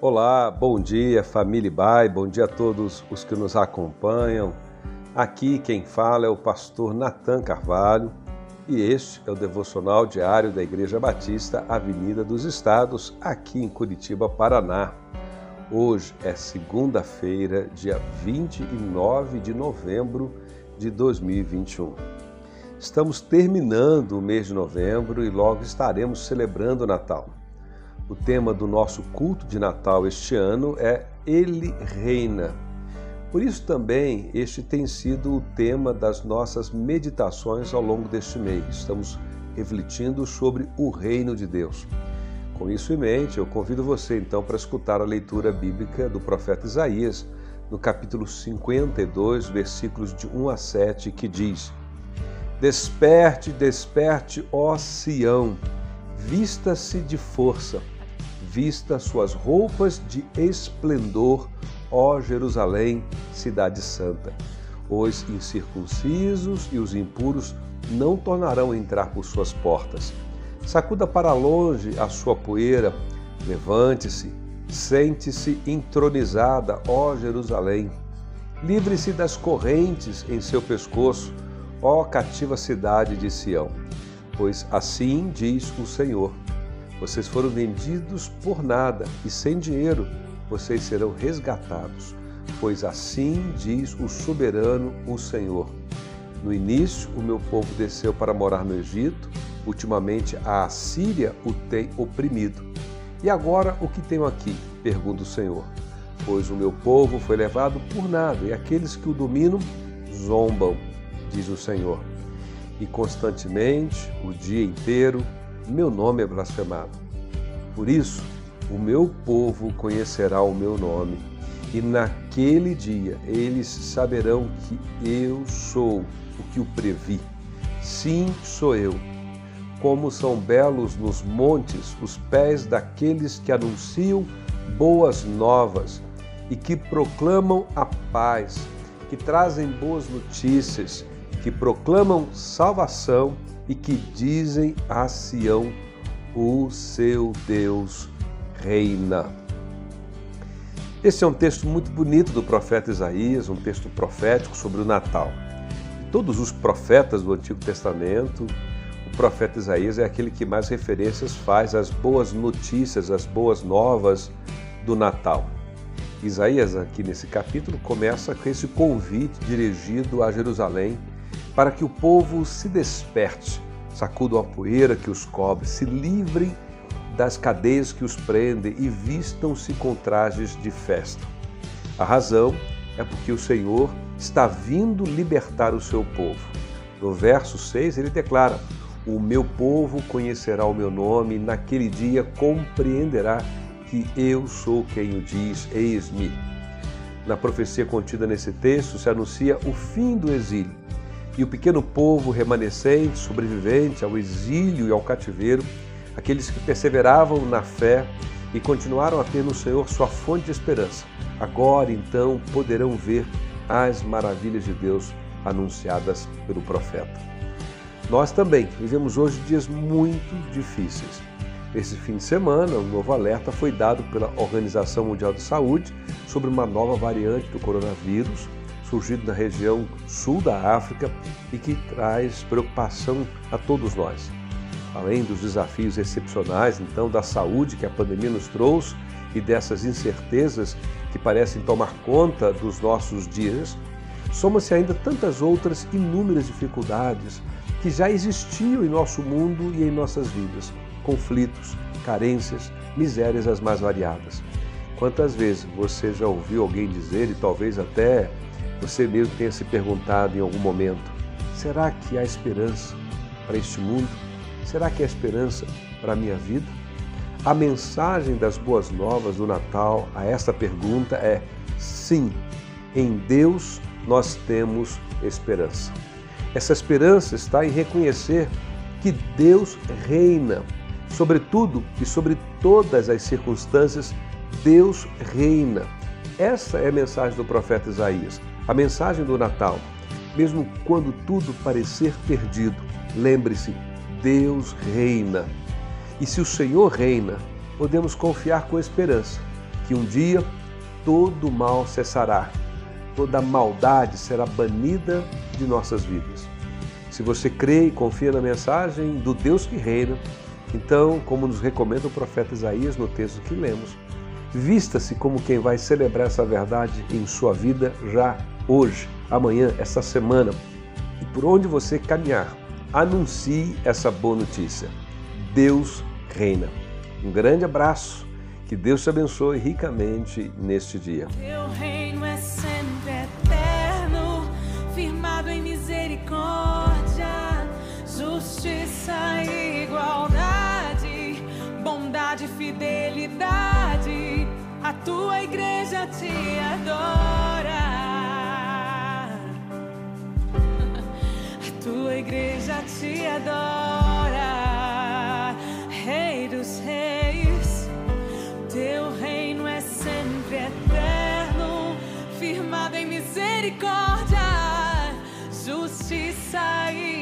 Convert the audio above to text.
Olá, bom dia família Bai, bom dia a todos os que nos acompanham. Aqui quem fala é o pastor Nathan Carvalho e este é o devocional diário da Igreja Batista Avenida dos Estados, aqui em Curitiba, Paraná. Hoje é segunda-feira, dia 29 de novembro de 2021. Estamos terminando o mês de novembro e logo estaremos celebrando o Natal. O tema do nosso culto de Natal este ano é Ele Reina. Por isso também este tem sido o tema das nossas meditações ao longo deste mês. Estamos refletindo sobre o reino de Deus. Com isso em mente, eu convido você então para escutar a leitura bíblica do profeta Isaías, no capítulo 52, versículos de 1 a 7, que diz: Desperte, desperte, ó Sião, vista-se de força vista suas roupas de esplendor, ó Jerusalém, cidade santa. Os incircuncisos e os impuros não tornarão a entrar por suas portas. Sacuda para longe a sua poeira, levante-se, sente-se entronizada, ó Jerusalém. Livre-se das correntes em seu pescoço, ó cativa cidade de Sião. Pois assim diz o Senhor vocês foram vendidos por nada e sem dinheiro vocês serão resgatados, pois assim diz o soberano, o Senhor. No início, o meu povo desceu para morar no Egito, ultimamente a Assíria o tem oprimido. E agora o que tenho aqui? pergunta o Senhor. Pois o meu povo foi levado por nada e aqueles que o dominam zombam, diz o Senhor. E constantemente, o dia inteiro, meu nome é blasfemado. Por isso, o meu povo conhecerá o meu nome, e naquele dia eles saberão que eu sou o que o previ. Sim, sou eu. Como são belos nos montes os pés daqueles que anunciam boas novas e que proclamam a paz, que trazem boas notícias, que proclamam salvação e que dizem a Sião: O seu Deus reina. Esse é um texto muito bonito do profeta Isaías, um texto profético sobre o Natal. De todos os profetas do Antigo Testamento, o profeta Isaías é aquele que mais referências faz às boas notícias, às boas novas do Natal. Isaías, aqui nesse capítulo, começa com esse convite dirigido a Jerusalém para que o povo se desperte, sacudam a poeira que os cobre, se livrem das cadeias que os prendem e vistam-se com trajes de festa. A razão é porque o Senhor está vindo libertar o seu povo. No verso 6 ele declara: O meu povo conhecerá o meu nome, e naquele dia compreenderá que eu sou quem o diz, eis-me. Na profecia contida nesse texto se anuncia o fim do exílio e o pequeno povo remanescente, sobrevivente ao exílio e ao cativeiro, aqueles que perseveravam na fé e continuaram a ter no Senhor sua fonte de esperança, agora então poderão ver as maravilhas de Deus anunciadas pelo profeta. Nós também vivemos hoje dias muito difíceis. Esse fim de semana, um novo alerta foi dado pela Organização Mundial de Saúde sobre uma nova variante do coronavírus surgido na região sul da África e que traz preocupação a todos nós. Além dos desafios excepcionais, então, da saúde que a pandemia nos trouxe e dessas incertezas que parecem tomar conta dos nossos dias, soma-se ainda tantas outras inúmeras dificuldades que já existiam em nosso mundo e em nossas vidas: conflitos, carências, misérias as mais variadas. Quantas vezes você já ouviu alguém dizer, e talvez até você mesmo tenha se perguntado em algum momento: será que há esperança para este mundo? Será que há esperança para a minha vida? A mensagem das boas novas do Natal a esta pergunta é: sim, em Deus nós temos esperança. Essa esperança está em reconhecer que Deus reina sobre tudo e sobre todas as circunstâncias. Deus reina. Essa é a mensagem do profeta Isaías. A mensagem do Natal, mesmo quando tudo parecer perdido, lembre-se: Deus reina. E se o Senhor reina, podemos confiar com esperança que um dia todo mal cessará, toda maldade será banida de nossas vidas. Se você crê e confia na mensagem do Deus que reina, então, como nos recomenda o profeta Isaías no texto que lemos, vista-se como quem vai celebrar essa verdade em sua vida já hoje, amanhã, essa semana. E por onde você caminhar, anuncie essa boa notícia. Deus reina. Um grande abraço. Que Deus te abençoe ricamente neste dia. Teu reino é sempre eterno, firmado em misericórdia, justiça e igualdade, bondade e fidelidade. A tua igreja te adora. igreja te adora, Rei dos Reis. Teu reino é sempre eterno, firmado em misericórdia, justiça e